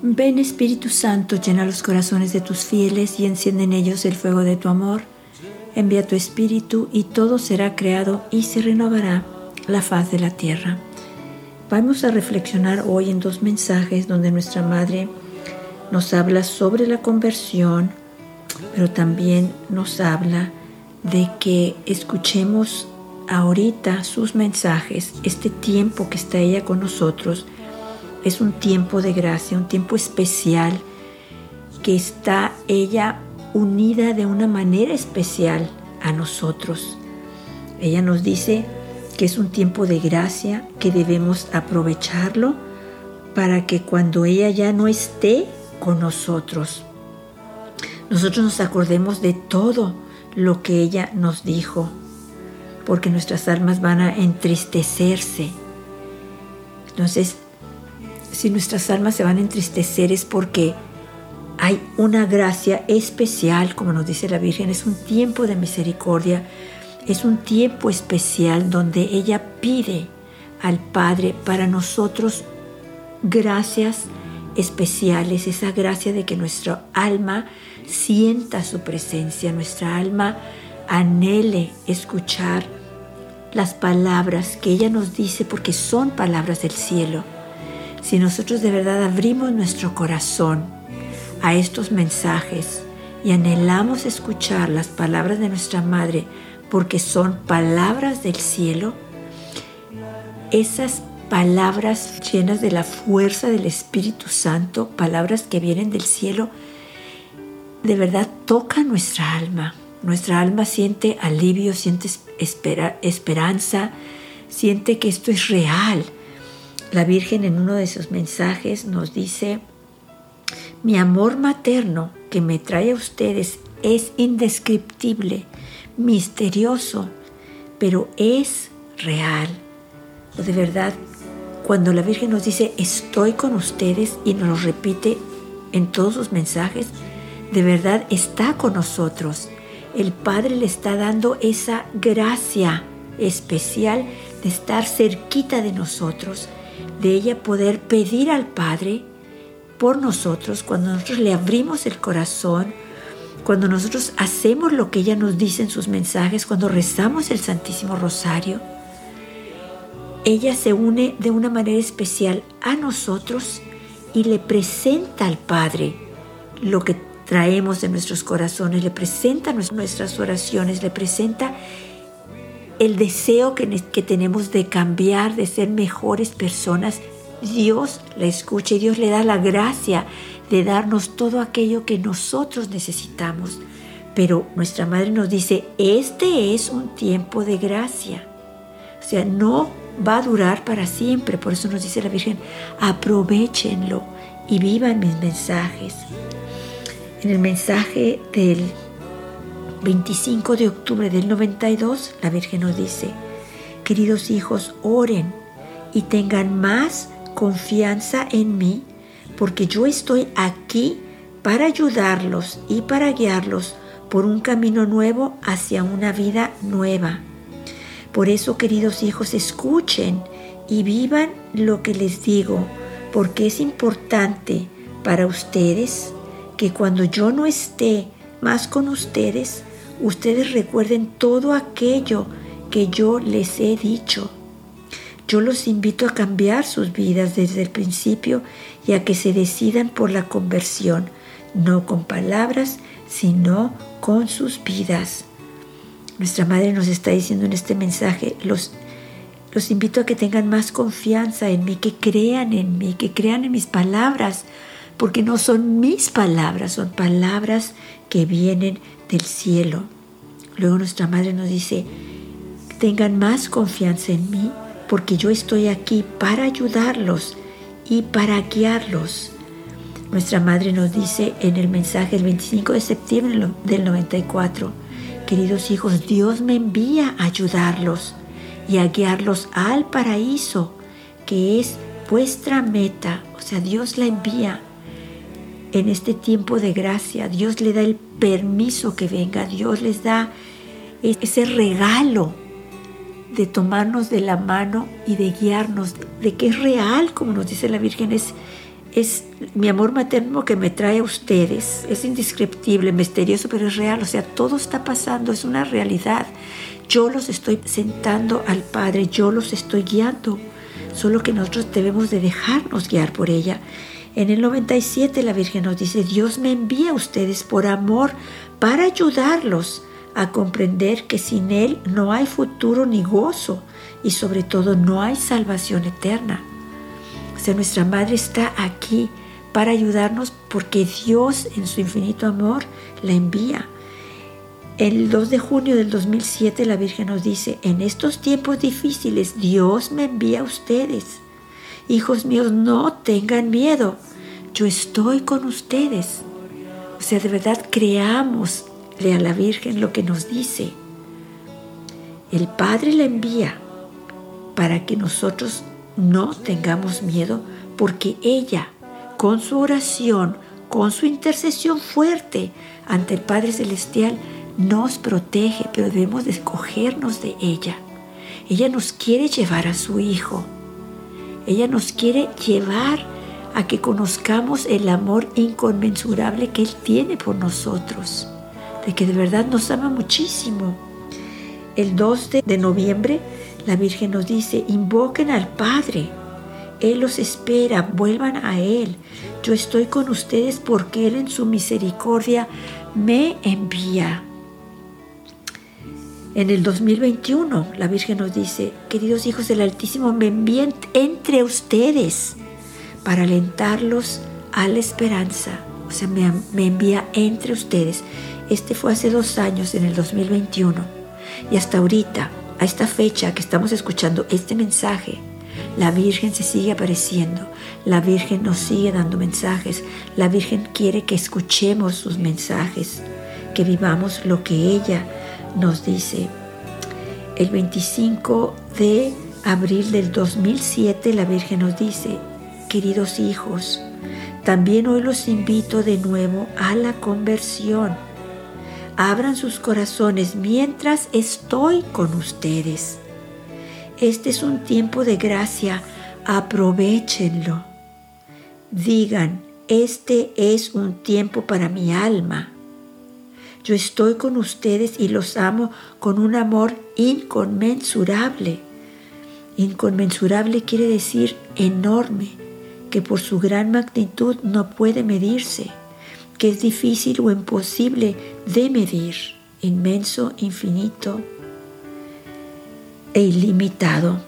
Ven Espíritu Santo, llena los corazones de tus fieles y enciende en ellos el fuego de tu amor. Envía tu Espíritu y todo será creado y se renovará la faz de la tierra. Vamos a reflexionar hoy en dos mensajes donde nuestra Madre nos habla sobre la conversión, pero también nos habla de que escuchemos ahorita sus mensajes, este tiempo que está ella con nosotros, es un tiempo de gracia, un tiempo especial que está ella unida de una manera especial a nosotros. Ella nos dice que es un tiempo de gracia, que debemos aprovecharlo para que cuando ella ya no esté con nosotros, nosotros nos acordemos de todo lo que ella nos dijo, porque nuestras almas van a entristecerse. Entonces, si nuestras almas se van a entristecer es porque hay una gracia especial, como nos dice la Virgen, es un tiempo de misericordia, es un tiempo especial donde ella pide al Padre para nosotros gracias especiales, esa gracia de que nuestra alma sienta su presencia, nuestra alma anhele escuchar las palabras que ella nos dice porque son palabras del cielo si nosotros de verdad abrimos nuestro corazón a estos mensajes y anhelamos escuchar las palabras de nuestra Madre porque son palabras del cielo, esas palabras llenas de la fuerza del Espíritu Santo, palabras que vienen del cielo, de verdad tocan nuestra alma. Nuestra alma siente alivio, siente esperanza, siente que esto es real, la Virgen en uno de sus mensajes nos dice, mi amor materno que me trae a ustedes es indescriptible, misterioso, pero es real. O de verdad, cuando la Virgen nos dice, estoy con ustedes y nos lo repite en todos sus mensajes, de verdad está con nosotros. El Padre le está dando esa gracia especial de estar cerquita de nosotros de ella poder pedir al Padre por nosotros cuando nosotros le abrimos el corazón, cuando nosotros hacemos lo que ella nos dice en sus mensajes, cuando rezamos el Santísimo Rosario. Ella se une de una manera especial a nosotros y le presenta al Padre lo que traemos en nuestros corazones, le presenta nuestras oraciones, le presenta el deseo que, tenemos de cambiar, de ser mejores personas, Dios la escucha y Dios le da la gracia de darnos todo aquello que nosotros necesitamos. Pero nuestra madre nos dice, este es un tiempo de gracia. O sea, no va a durar para siempre. Por eso nos dice la Virgen, aprovechenlo y vivan mis mensajes. En el mensaje del 25 de octubre del 92, la Virgen nos dice, queridos hijos, oren y tengan más confianza en mí, porque yo estoy aquí para ayudarlos y para guiarlos por un camino nuevo hacia una vida nueva. Por eso, queridos hijos, escuchen y vivan lo que les digo, porque es importante para ustedes que cuando yo no esté más con ustedes, ustedes recuerden todo aquello que yo les he dicho. Yo los invito a cambiar sus vidas desde el principio y a que se decidan por la conversión, no con palabras, sino con sus vidas. Nuestra Madre nos está diciendo en este mensaje, los, los invito a que tengan más confianza en mí, que crean en mí, que crean en mis palabras, porque no son mis palabras, son palabras que vienen del cielo. Luego nuestra madre nos dice, tengan más confianza en mí porque yo estoy aquí para ayudarlos y para guiarlos. Nuestra madre nos dice en el mensaje del 25 de septiembre del 94, queridos hijos, Dios me envía a ayudarlos y a guiarlos al paraíso, que es vuestra meta. O sea, Dios la envía en este tiempo de gracia. Dios le da el permiso que venga. Dios les da ese regalo de tomarnos de la mano y de guiarnos, de que es real, como nos dice la Virgen, es, es mi amor materno que me trae a ustedes. Es indescriptible, misterioso, pero es real. O sea, todo está pasando, es una realidad. Yo los estoy sentando al Padre, yo los estoy guiando. Solo que nosotros debemos de dejarnos guiar por ella. En el 97 la Virgen nos dice, Dios me envía a ustedes por amor para ayudarlos a comprender que sin Él no hay futuro ni gozo y sobre todo no hay salvación eterna. O sea, nuestra Madre está aquí para ayudarnos porque Dios en su infinito amor la envía. El 2 de junio del 2007 la Virgen nos dice, en estos tiempos difíciles Dios me envía a ustedes. Hijos míos, no tengan miedo, yo estoy con ustedes. O sea, de verdad creamos a la Virgen lo que nos dice. El Padre la envía para que nosotros no tengamos miedo porque ella, con su oración, con su intercesión fuerte ante el Padre Celestial, nos protege, pero debemos escogernos de ella. Ella nos quiere llevar a su Hijo. Ella nos quiere llevar a que conozcamos el amor inconmensurable que Él tiene por nosotros, de que de verdad nos ama muchísimo. El 2 de noviembre la Virgen nos dice, invoquen al Padre. Él los espera, vuelvan a Él. Yo estoy con ustedes porque Él en su misericordia me envía. En el 2021 la Virgen nos dice, queridos hijos del Altísimo, me envíen entre ustedes para alentarlos a la esperanza. O sea, me, me envía entre ustedes. Este fue hace dos años, en el 2021. Y hasta ahorita a esta fecha que estamos escuchando este mensaje, la Virgen se sigue apareciendo, la Virgen nos sigue dando mensajes, la Virgen quiere que escuchemos sus mensajes, que vivamos lo que ella nos dice. El 25 de abril del 2007 la Virgen nos dice, queridos hijos, también hoy los invito de nuevo a la conversión abran sus corazones mientras estoy con ustedes. Este es un tiempo de gracia, aprovechenlo. Digan, este es un tiempo para mi alma. Yo estoy con ustedes y los amo con un amor inconmensurable. Inconmensurable quiere decir enorme, que por su gran magnitud no puede medirse que es difícil o imposible de medir, inmenso, infinito e ilimitado.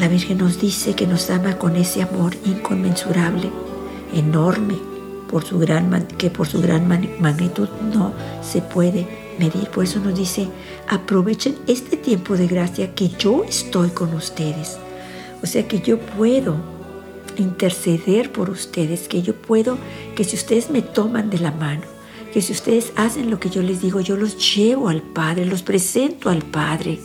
La Virgen nos dice que nos ama con ese amor inconmensurable, enorme, por su gran, que por su gran magnitud no se puede medir. Por eso nos dice, aprovechen este tiempo de gracia que yo estoy con ustedes. O sea que yo puedo interceder por ustedes, que yo puedo, que si ustedes me toman de la mano, que si ustedes hacen lo que yo les digo, yo los llevo al Padre, los presento al Padre,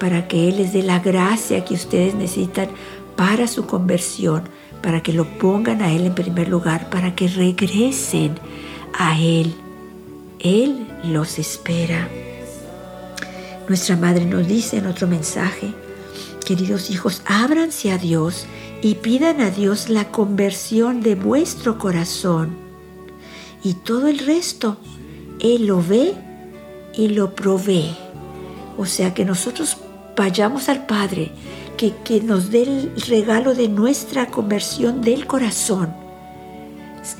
para que Él les dé la gracia que ustedes necesitan para su conversión, para que lo pongan a Él en primer lugar, para que regresen a Él. Él los espera. Nuestra Madre nos dice en otro mensaje, queridos hijos, ábranse a Dios y pidan a Dios la conversión de vuestro corazón. Y todo el resto, Él lo ve y lo provee. O sea que nosotros vayamos al Padre, que, nos dé el regalo de nuestra conversión del corazón.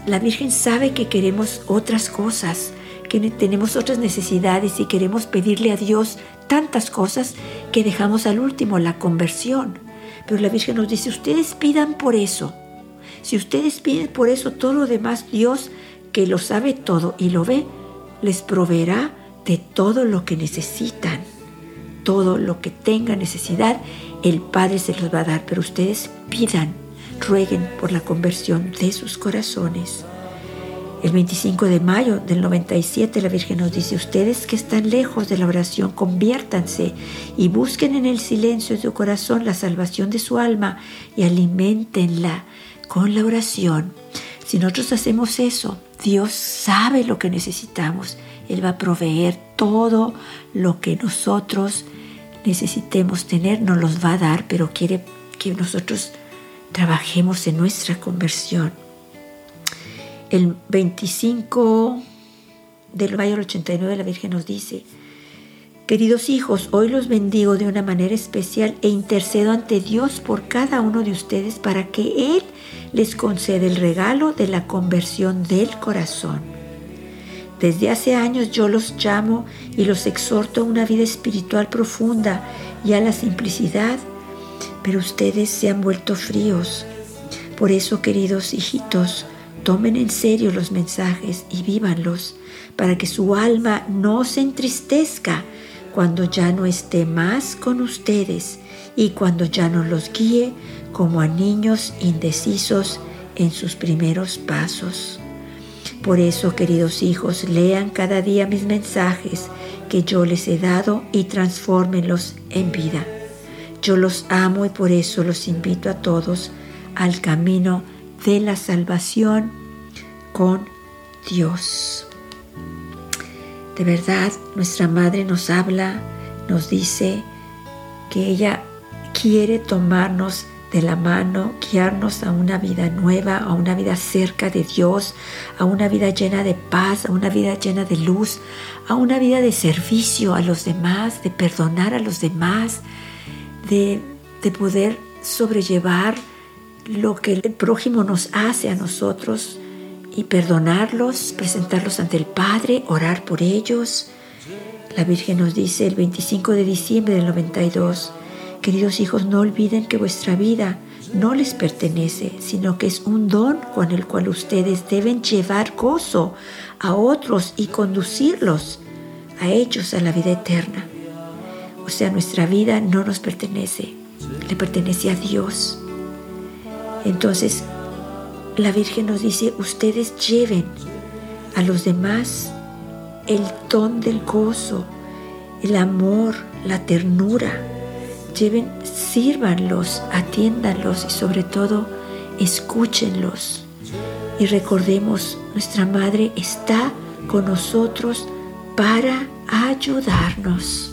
La Virgen sabe que queremos otras cosas, que tenemos otras necesidades y queremos pedirle a Dios tantas cosas que dejamos al último la conversión. Pero la Virgen nos dice, ustedes pidan por eso. Si ustedes piden por eso, todo lo demás, Dios, que lo sabe todo y lo ve, les proveerá de todo lo que necesitan. Todo lo que tengan necesidad, el Padre se los va a dar. Pero ustedes pidan, rueguen por la conversión de sus corazones. El 25 de mayo del 97 la Virgen nos dice, ustedes que están lejos de la oración, conviértanse y busquen en el silencio de su corazón la salvación de su alma y alimentenla con la oración. Si nosotros hacemos eso, Dios sabe lo que necesitamos. Él va a proveer todo lo que nosotros necesitemos tener, nos los va a dar, pero quiere que nosotros trabajemos en nuestra conversión. el 25 del mayo del 89 la Virgen nos dice, Queridos hijos, hoy los bendigo de una manera especial e intercedo ante Dios por cada uno de ustedes para que Él les conceda el regalo de la conversión del corazón. Desde hace años yo los llamo y los exhorto a una vida espiritual profunda y a la simplicidad, pero ustedes se han vuelto fríos. Por eso, queridos hijitos, tomen en serio los mensajes y vívanlos, para que su alma no se entristezca cuando ya no esté más con ustedes y cuando ya no los guíe como a niños indecisos en sus primeros pasos. Por eso, queridos hijos, lean cada día mis mensajes que yo les he dado y transfórmenlos en vida. Yo los amo y por eso los invito a todos al camino de la salvación con Dios. De verdad, nuestra madre nos habla, nos dice que ella quiere tomarnos de la mano, guiarnos a una vida nueva, a una vida cerca de Dios, a una vida llena de paz, a una vida llena de luz, a una vida de servicio a los demás, de perdonar a los demás, de, de poder sobrellevar lo que el prójimo nos hace a nosotros, y perdonarlos, presentarlos ante el Padre, orar por ellos. La Virgen nos dice el 25 de diciembre del 92, queridos hijos, no olviden que vuestra vida no les pertenece, sino que es un don con el cual ustedes deben llevar gozo a otros y conducirlos a ellos a la vida eterna. O sea, nuestra vida no nos pertenece, le pertenece a Dios. Entonces, la Virgen nos dice, ustedes lleven a los demás el ton del gozo, el amor, la ternura. Sírvanlos, atiéndanlos y sobre todo escúchenlos. Y recordemos, nuestra Madre está con nosotros para ayudarnos.